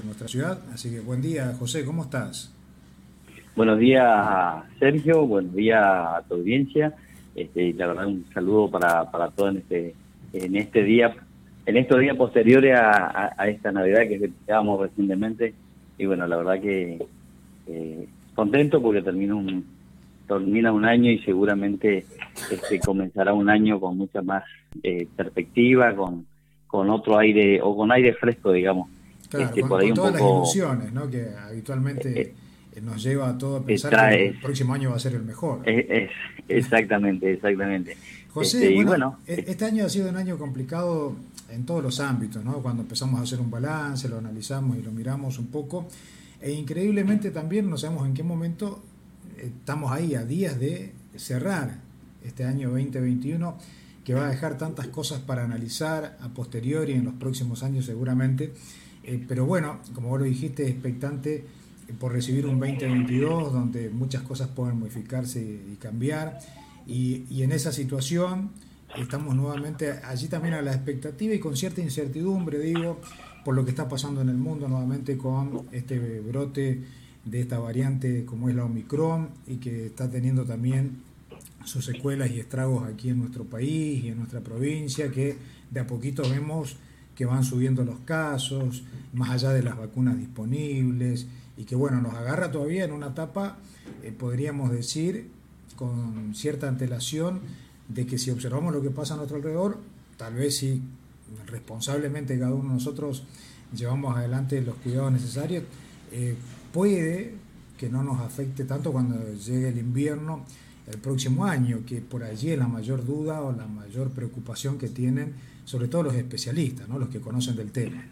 en nuestra ciudad. Así que buen día, José, ¿cómo estás? Buenos días, Sergio, buenos días a tu audiencia. Este, la verdad, un saludo para, para todos en este, en este día, en estos días posteriores a, esta Navidad que festejábamos recientemente. Y bueno, la verdad que eh, contento porque termina un, termina un año y seguramente este, comenzará un año con mucha más eh, perspectiva, con, con otro aire o con aire fresco, digamos. Claro, este, por ahí un todas las ilusiones ¿no? que habitualmente eh, eh, nos lleva a todo a pensar que el próximo año va a ser el mejor. Es, exactamente, exactamente. José, este, bueno, e-, este año ha sido un año complicado en todos los ámbitos, ¿no? Cuando empezamos a hacer un balance, lo analizamos y lo miramos un poco, e increíblemente también no sabemos en qué momento estamos ahí a días de cerrar este año 2021 que va a dejar tantas cosas para analizar a posteriori en los próximos años seguramente. Eh, pero bueno, como vos lo dijiste, expectante eh, por recibir un 2022 donde muchas cosas pueden modificarse y cambiar. Y, y, en esa situación estamos nuevamente allí también a la expectativa y con cierta incertidumbre, digo, por lo que está pasando en el mundo nuevamente con este brote de esta variante como es la Omicron y que está teniendo también sus secuelas y estragos aquí en nuestro país y en nuestra provincia, que de a poquito vemos que van subiendo los casos, más allá de las vacunas disponibles, y que bueno, nos agarra todavía en una etapa, eh, podríamos decir, con cierta antelación, de que si observamos lo que pasa a nuestro alrededor, tal vez si responsablemente cada uno de nosotros llevamos adelante los cuidados necesarios, eh, puede que no nos afecte tanto cuando llegue el invierno el próximo año, que por allí es la mayor duda o la mayor preocupación que tienen, sobre todo los especialistas, ¿no? los que conocen del tema.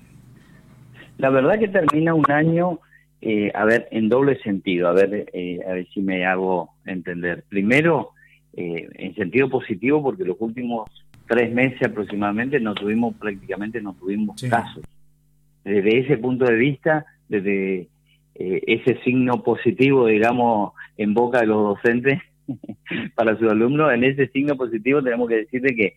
La verdad que termina un año, eh, a ver, en doble sentido, a ver, eh, a ver si me hago entender. Primero, eh, en sentido positivo, porque los últimos tres meses aproximadamente no tuvimos, prácticamente no tuvimos casos. Desde ese punto de vista, desde ese signo positivo, digamos, en boca de los docentes, para sus alumnos, en ese signo positivo tenemos que decirle que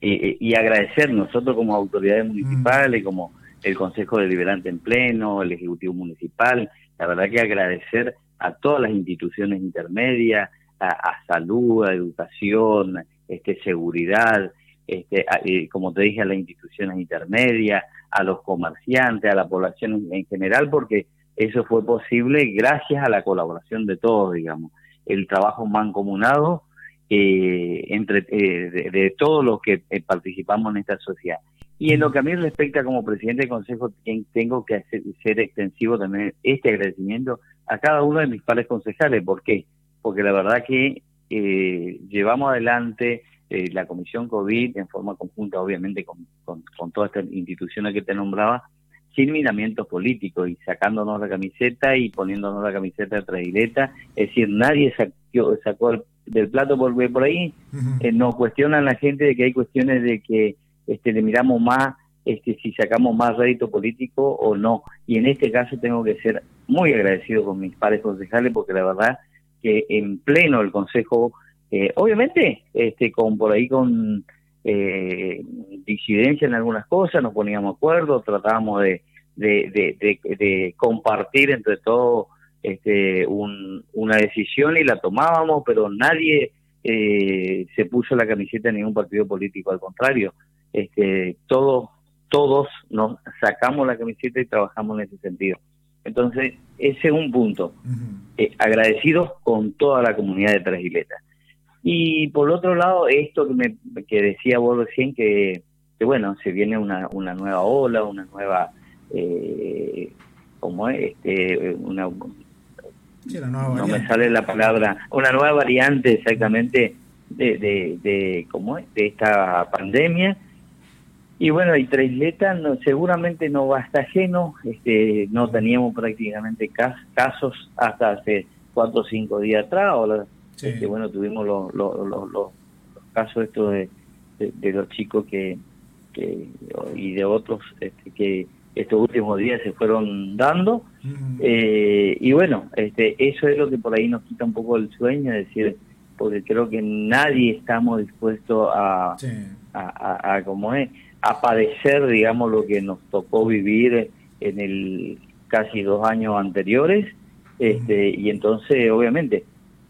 eh, y agradecer nosotros como autoridades municipales, mm. como el Consejo Deliberante en pleno, el Ejecutivo Municipal, la verdad que agradecer a todas las instituciones intermedias, a, salud, a educación, este, seguridad, este, como te dije, a las instituciones intermedias, a los comerciantes, a la población en general, porque eso fue posible gracias a la colaboración de todos, digamos el trabajo mancomunado eh, entre eh, de, todos los que eh, participamos en esta sociedad. Y en lo que a mí respecta como presidente del Consejo, tengo que hacer, ser extensivo también este agradecimiento a cada uno de mis pares concejales. ¿Por qué? Porque la verdad que llevamos adelante la Comisión COVID en forma conjunta, obviamente, con, con, con todas estas instituciones que te nombraba, sin miramientos políticos y sacándonos la camiseta y poniéndonos la camiseta de traileta. Es decir, nadie sacó, sacó del plato por, por ahí. Eh, nos cuestionan la gente de que hay cuestiones de que este, le miramos más este, si sacamos más rédito político o no. Y en este caso tengo que ser muy agradecido con mis pares concejales porque la verdad que en pleno el Consejo, eh, obviamente, este, con por ahí con eh, disidencia en algunas cosas, nos poníamos de acuerdo, tratábamos de, de, compartir entre todos este, una decisión y la tomábamos, pero nadie eh, se puso la camiseta en ningún partido político, al contrario, este, todos, todos nos sacamos la camiseta y trabajamos en ese sentido. Entonces, ese es un punto. Eh, agradecidos con toda la comunidad de Trasgileta. Y por otro lado, esto que, me, que decía vos recién, que, que bueno, se viene una, una nueva ola, una nueva, eh, como este, una, no me sale la palabra, una nueva variante exactamente de, de, de, ¿cómo es? de esta pandemia. Y bueno, y Treisleta no, seguramente no va a estar lleno, este, no teníamos prácticamente casos hasta hace cuatro o cinco días atrás, o este, bueno, tuvimos los, los, casos estos de, de, los chicos que, que y de otros este, que estos últimos días se fueron dando. Eh, y bueno, este, eso es lo que por ahí nos quita un poco el sueño, es decir, porque creo que nadie estamos dispuestos a, a, a, como es, a padecer, digamos, lo que nos tocó vivir en el casi dos años anteriores, este, y entonces obviamente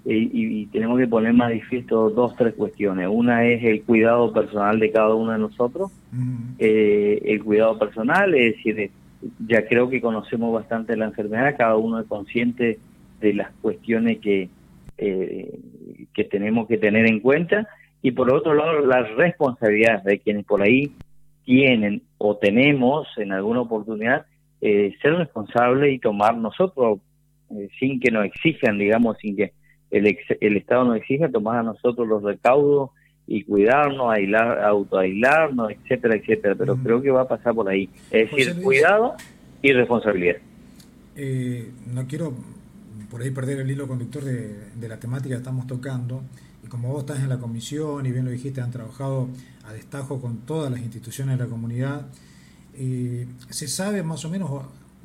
y, tenemos que poner manifiesto dos, tres cuestiones. Una es el cuidado personal de cada uno de nosotros. Eh, el cuidado personal, es decir, ya creo que conocemos bastante la enfermedad, cada uno es consciente de las cuestiones que, eh, que tenemos que tener en cuenta. Y por otro lado, las responsabilidades de quienes por ahí tienen o tenemos en alguna oportunidad eh, ser responsables y tomar nosotros, sin que nos exijan, digamos, sin que el, el Estado nos exige tomar a nosotros los recaudos y cuidarnos, aislar, autoaislarnos, etcétera, etcétera. Pero creo que va a pasar por ahí. Es decir, cuidado y responsabilidad. Eh, no quiero por ahí perder el hilo conductor de, de, la temática que estamos tocando. Y como vos estás en la comisión y bien lo dijiste, han trabajado a destajo con todas las instituciones de la comunidad. Eh, ¿Se sabe más o menos,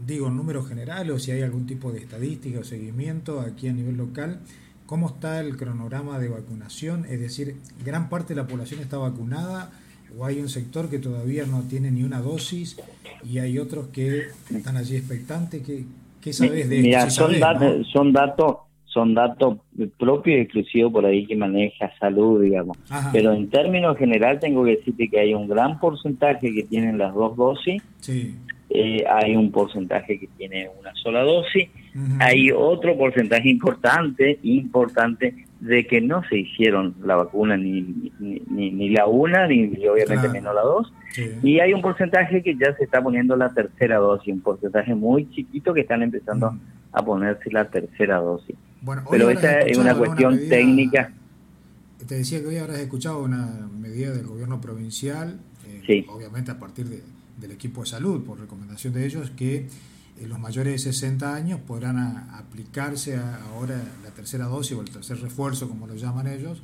digo en números generales, o si hay algún tipo de estadística o seguimiento aquí a nivel local? Cómo está el cronograma de vacunación, es decir, gran parte de la población está vacunada o hay un sector que todavía no tiene ni una dosis y hay otros que están allí expectantes. ¿Qué, qué sabes de Mira, son, datos, son datos son datos propios y exclusivos por ahí que maneja salud, digamos. Pero en términos general tengo que decirte que hay un gran porcentaje que tienen las dos dosis. Sí. Eh, hay un porcentaje que tiene una sola dosis, hay otro porcentaje importante, importante, de que no se hicieron la vacuna ni, ni, la una, ni, obviamente menos la dos, y hay un porcentaje que ya se está poniendo la tercera dosis, un porcentaje muy chiquito que están empezando a ponerse la tercera dosis. Pero esta es una cuestión técnica. Te decía que hoy habrás escuchado una medida del gobierno provincial, eh, obviamente a partir de del equipo de salud, por recomendación de ellos, que los mayores de 60 años podrán aplicarse ahora la tercera dosis o el tercer refuerzo, como lo llaman ellos,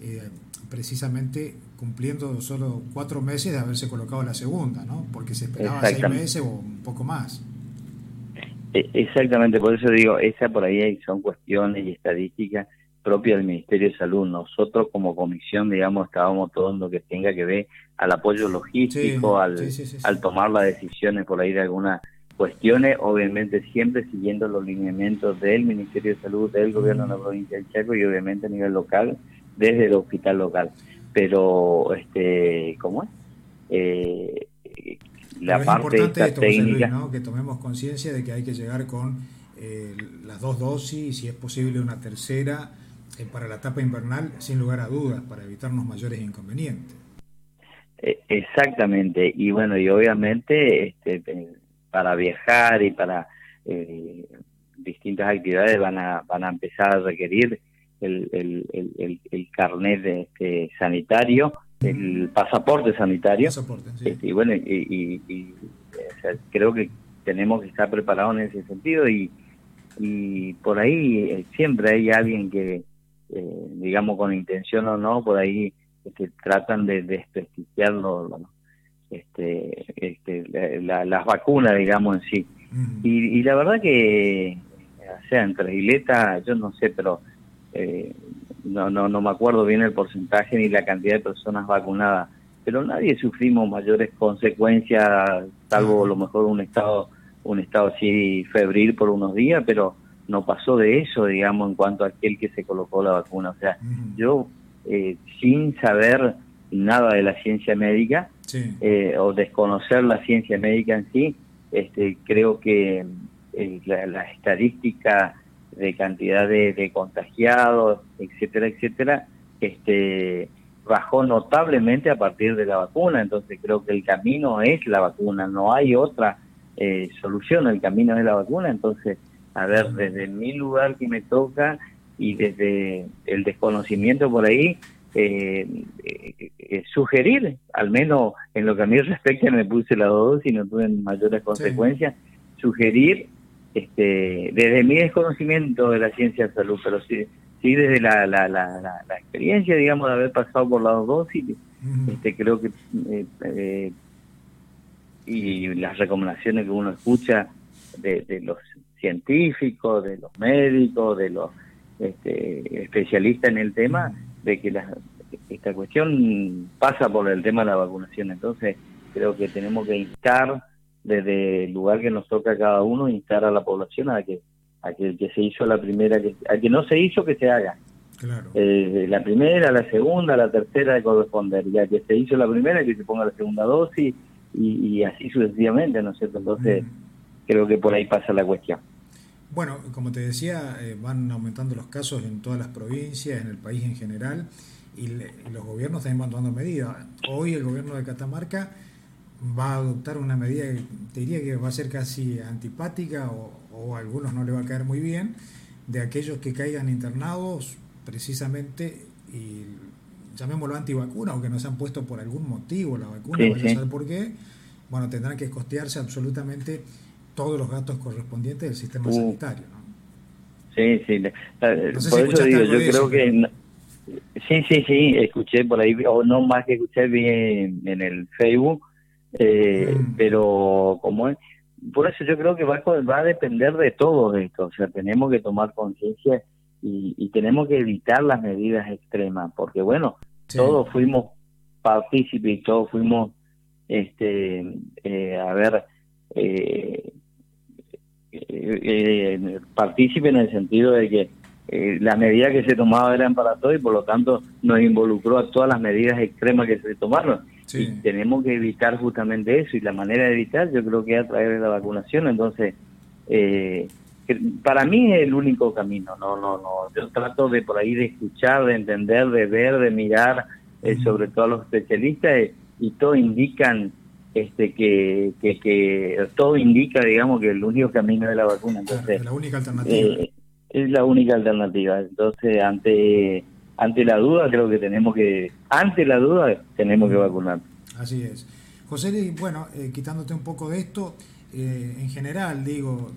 eh, precisamente cumpliendo solo cuatro meses de haberse colocado la segunda, ¿no? Porque se esperaba seis meses o un poco más. E, exactamente, por eso digo, esa por ahí son cuestiones y estadísticas propia del Ministerio de Salud. Nosotros como comisión, digamos, estábamos todo en lo que tenga que ver al apoyo logístico, al, al tomar las decisiones por ahí de algunas cuestiones, obviamente siempre siguiendo los lineamientos del Ministerio de Salud, del gobierno de la provincia del Chaco y obviamente a nivel local, desde el hospital local. Pero, este, ¿cómo es? Eh, la parte esta técnica... que tomemos conciencia de que hay que llegar con eh, las dos dosis y si es posible una tercera eh, para la etapa invernal, sin lugar a dudas, para evitarnos mayores inconvenientes. Eh, exactamente, y bueno, y obviamente este, para viajar y para eh, distintas actividades van a, van a empezar a requerir el, el, el, carnet de, este, sanitario, el pasaporte sanitario. Este, y bueno, y, creo que tenemos que estar preparados en ese sentido y, y por ahí siempre hay alguien que, eh, digamos con intención o no, por ahí este, tratan de desprestigiar este, este, las vacunas, digamos, en sí. y, la verdad que, o sea, entre Isleta, yo no sé, pero eh, no, no, no me acuerdo bien el porcentaje ni la cantidad de personas vacunadas, pero nadie sufrimos mayores consecuencias, salvo a lo mejor un estado un estado así febril por unos días, pero no pasó de eso, digamos, en cuanto a aquel que se colocó la vacuna. O sea, yo, eh, sin saber nada de la ciencia médica eh, o desconocer la ciencia médica en sí, este, creo que eh, la, estadística de cantidad de, contagiados, etcétera, etcétera, este, bajó notablemente a partir de la vacuna. Entonces creo que el camino es la vacuna, no hay otra solución, el camino es la vacuna. Entonces a ver, desde mi lugar que me toca y desde el desconocimiento por ahí, eh, eh, eh, sugerir, al menos en lo que a mí respecta, me puse la dosis y no tuve mayores consecuencias, sugerir, este, desde mi desconocimiento de la ciencia de salud, pero sí, sí desde la, la, la, la, experiencia, digamos, de haber pasado por las dosis, este, creo que y las recomendaciones que uno escucha de, de los científicos, de los médicos, de los este, especialistas en el tema, de que la, esta cuestión pasa por el tema de la vacunación. Entonces, creo que tenemos que instar desde el lugar que nos toca a cada uno, instar a la población a que a que que se hizo la primera, que, a que no se hizo, que se haga. Claro. Eh, la primera, la segunda, la tercera de corresponder. Ya que se hizo la primera, que se ponga la segunda dosis y, así sucesivamente, ¿no es cierto? Entonces, creo que por ahí pasa la cuestión. Bueno, como te decía, eh, van aumentando los casos en todas las provincias, en el país en general, y, los gobiernos también van tomando medidas. Hoy el gobierno de Catamarca va a adoptar una medida que te diría que va a ser casi antipática o, o a algunos no le va a caer muy bien, de aquellos que caigan internados precisamente y llamémoslo antivacuna o que no se han puesto por algún motivo la vacuna, vaya a saber por qué, bueno, tendrán que costearse absolutamente todos los gastos correspondientes del sistema uh. sanitario. ¿no? Sí, sí. por eso digo, yo creo que... Sí, sí, sí, escuché por ahí, o no más que escuché, bien en, el Facebook, eh, mm. pero como es, por eso yo creo que va, va a depender de todo esto, o sea, tenemos que tomar conciencia y, tenemos que evitar las medidas extremas, porque bueno, todos fuimos partícipes, todos fuimos, este, eh, a ver, eh, eh, partícipes en el sentido de que eh, las medidas que se tomaban eran para todos y por lo tanto nos involucró a todas las medidas extremas que se tomaron. Y tenemos que evitar justamente eso y la manera de evitar yo creo que es a través de la vacunación. Entonces, eh, para mí es el único camino. No, no, no. Yo trato de por ahí de escuchar, de entender, de ver, de mirar, eh, sobre todo a los especialistas eh, y todo indican este que, que, todo indica digamos que el único camino es la vacuna entonces la única alternativa es la única alternativa. Entonces, ante ante la duda, creo que tenemos que, ante la duda, tenemos que vacunar. Así es. José, bueno, eh, quitándote un poco de esto, eh, en general, digo,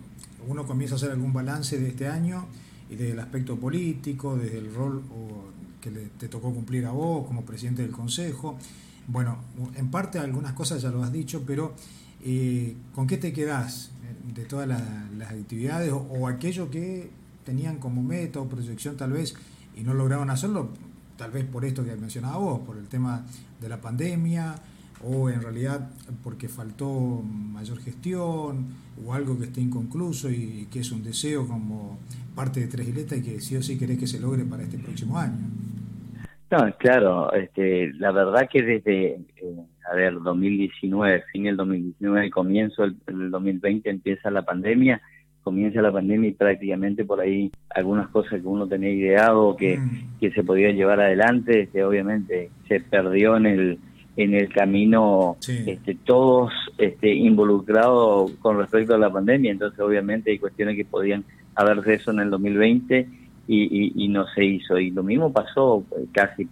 uno comienza a hacer algún balance de este año y desde el aspecto político, desde el rol que te tocó cumplir a vos como presidente del Consejo. Bueno, en parte algunas cosas ya lo has dicho, pero eh, ¿con qué te quedás de todas las, actividades o aquello que tenían como meta o proyección tal vez y no lograron hacerlo, tal vez por esto que mencionaba vos, por el tema de la pandemia o en realidad porque faltó mayor gestión o algo que esté inconcluso y, que es un deseo como parte de Tres Iletas y que sí o sí querés que se logre para este próximo año. No, claro, este, la verdad que desde, eh, a ver, 2019, fin del 2019, comienzo del 2020 empieza la pandemia, comienza la pandemia y prácticamente por ahí algunas cosas que uno tenía ideado que, mm. que se podía llevar adelante, este, obviamente se perdió en el en el camino este, todos este, involucrados con respecto a la pandemia, entonces obviamente hay cuestiones que podían haberse eso en el 2020 y, y, no se hizo. Y lo mismo pasó eh, casi,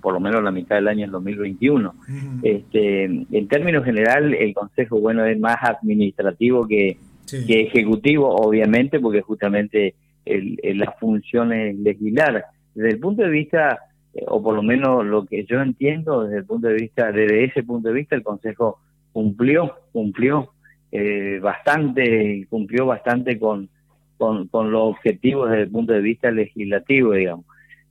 por lo menos la mitad del año en 2021. este, en términos general, el Consejo, bueno, es más administrativo que, que ejecutivo, obviamente, porque justamente el, la función es legislar. Desde el punto de vista, eh, o por lo menos lo que yo entiendo, desde el punto de vista, desde ese punto de vista, el Consejo cumplió, cumplió eh, bastante, cumplió bastante con, con, con los objetivos desde el punto de vista legislativo, digamos.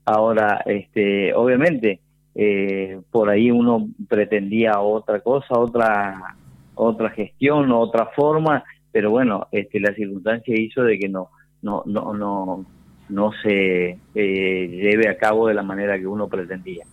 Ahora, este, obviamente, eh, por ahí uno pretendía otra cosa, otra otra gestión, otra forma, pero bueno, este, la circunstancia hizo de que no, no, no, no, no se eh, lleve a cabo de la manera que uno pretendía.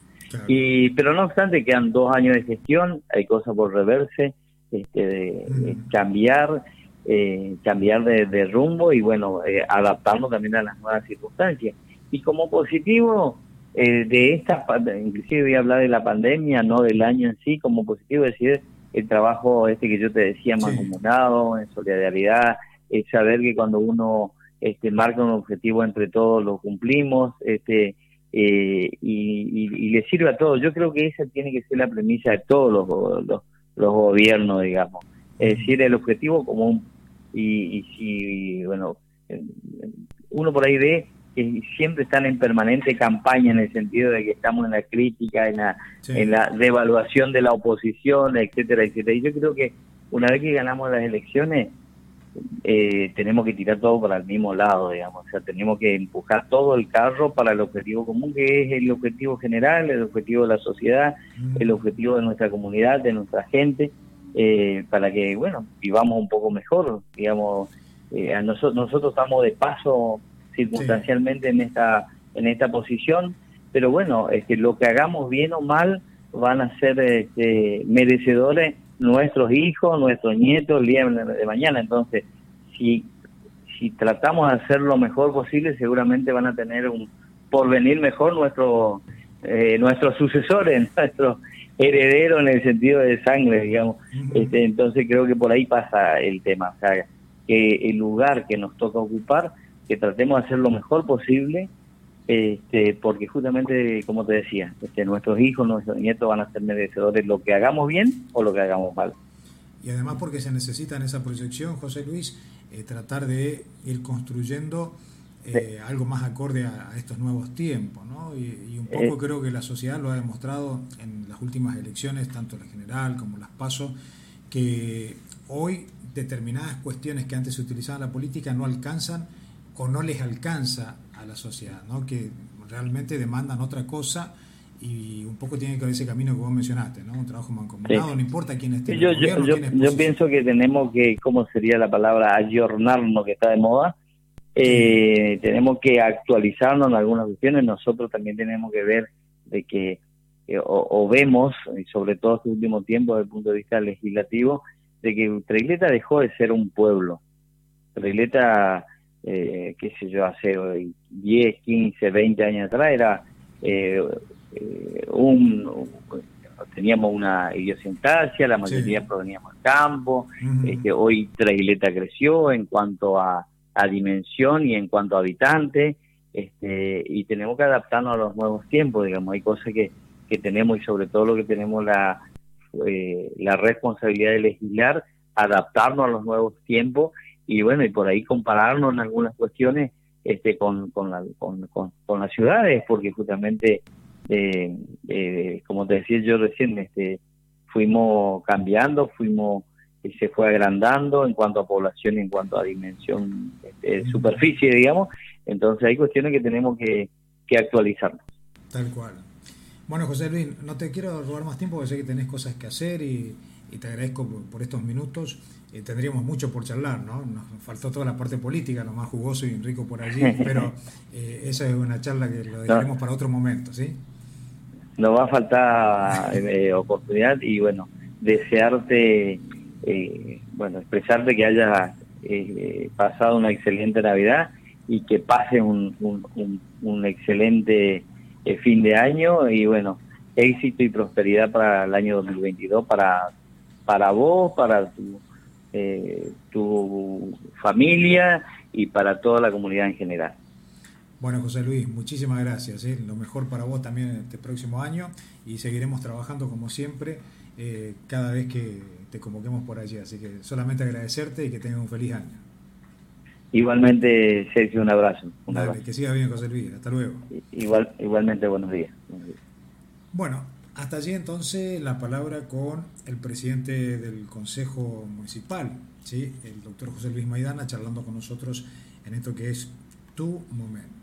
Y, pero no obstante, quedan dos años de gestión, hay cosas por reverse, este, de, cambiar, eh, cambiar de, rumbo y bueno, eh, adaptarnos también a las nuevas circunstancias. Y como positivo eh, de esta, inclusive voy a hablar de la pandemia, no del año en sí, como positivo decir, el trabajo este que yo te decía, más mancomunado, en solidaridad, es saber que cuando uno este, marca un objetivo entre todos lo cumplimos, este, eh, y, le sirve a todos. Yo creo que esa tiene que ser la premisa de todos los, los, gobiernos, digamos. Es decir, el objetivo común. Y, y si, bueno, uno por ahí ve que siempre están en permanente campaña en el sentido de que estamos en la crítica, en la, en la devaluación de la oposición, etcétera, etcétera. Y yo creo que una vez que ganamos las elecciones, eh, tenemos que tirar todo para el mismo lado, digamos, o sea, tenemos que empujar todo el carro para el objetivo común, que es el objetivo general, el objetivo de la sociedad, el objetivo de nuestra comunidad, de nuestra gente, eh, para que, bueno, vivamos un poco mejor, digamos, eh, a nosotros, nosotros estamos de paso circunstancialmente en esta en esta posición, pero bueno, que lo que hagamos bien o mal van a ser este, merecedores nuestros hijos, nuestros nietos el día de mañana, entonces si si tratamos de hacer lo mejor posible, seguramente van a tener un porvenir mejor nuestro, eh, nuestros sucesores, nuestros herederos en el sentido de sangre, digamos. este, entonces creo que por ahí pasa el tema, o sea, que el lugar que nos toca ocupar, que tratemos de hacer lo mejor posible, este, porque justamente, como te decía, este, nuestros hijos, nuestros nietos van a ser merecedores lo que hagamos bien o lo que hagamos mal. Y además porque se necesita en esa proyección, José Luis, eh, tratar de ir construyendo eh, algo más acorde a, estos nuevos tiempos. ¿no? Y, un poco eh. creo que la sociedad lo ha demostrado en las últimas elecciones, tanto la general como las PASO, que hoy determinadas cuestiones que antes se utilizaban en la política no alcanzan o no les alcanza a la sociedad, ¿no? que realmente demandan otra cosa y un poco tiene que ver ese camino que vos mencionaste, ¿no? Un trabajo mancomunado, no importa quién esté yo, yo, yo, pienso que tenemos que, ¿cómo sería la palabra? Ayornarnos, que está de moda. Eh, tenemos que actualizarnos en algunas cuestiones. Nosotros también tenemos que ver de que, o, vemos, y sobre todo este último tiempo desde el punto de vista legislativo, de que Treigleta dejó de ser un pueblo. Treigleta, eh, qué sé yo, hace 10, 15, 20 años atrás era... Eh, eh, un, teníamos una idiosincrasia, la mayoría proveníamos del campo, este, hoy Traileta creció en cuanto a, dimensión y en cuanto a habitantes, este, y tenemos que adaptarnos a los nuevos tiempos, digamos, hay cosas que, que tenemos y sobre todo lo que tenemos la, eh, la responsabilidad de legislar, adaptarnos a los nuevos tiempos y bueno, y por ahí compararnos en algunas cuestiones este, con, con, con, con las ciudades, porque justamente eh, eh, como te decía yo recién, este, fuimos cambiando, fuimos se fue agrandando en cuanto a población y en cuanto a dimensión, este, superficie, digamos. Entonces hay cuestiones que tenemos que, que actualizarnos. Tal cual. Bueno, José Luis, no te quiero robar más tiempo porque sé que tenés cosas que hacer y, te agradezco por, estos minutos. Eh, tendríamos mucho por charlar, ¿no? Nos faltó toda la parte política, lo más jugoso y rico por allí, pero eh, esa es una charla que lo dejaremos para otro momento, ¿sí? nos va a faltar eh, oportunidad y bueno, desearte, eh, bueno, expresarte que hayas eh, pasado una excelente Navidad y que pase un, un, excelente fin de año y bueno, éxito y prosperidad para el año 2022 para, para vos, para tu, tu familia y para toda la comunidad en general. Bueno, José Luis, muchísimas gracias. ¿eh? Lo mejor para vos también este próximo año y seguiremos trabajando como siempre eh, cada vez que te convoquemos por allí. Así que solamente agradecerte y que tengas un feliz año. Igualmente, Sergio, un abrazo. Un Que siga bien, José Luis. Hasta luego. Igual, igualmente, buenos días. Bueno, hasta allí entonces la palabra con el presidente del Consejo Municipal, ¿sí? el doctor José Luis Maidana, charlando con nosotros en esto que es tu momento.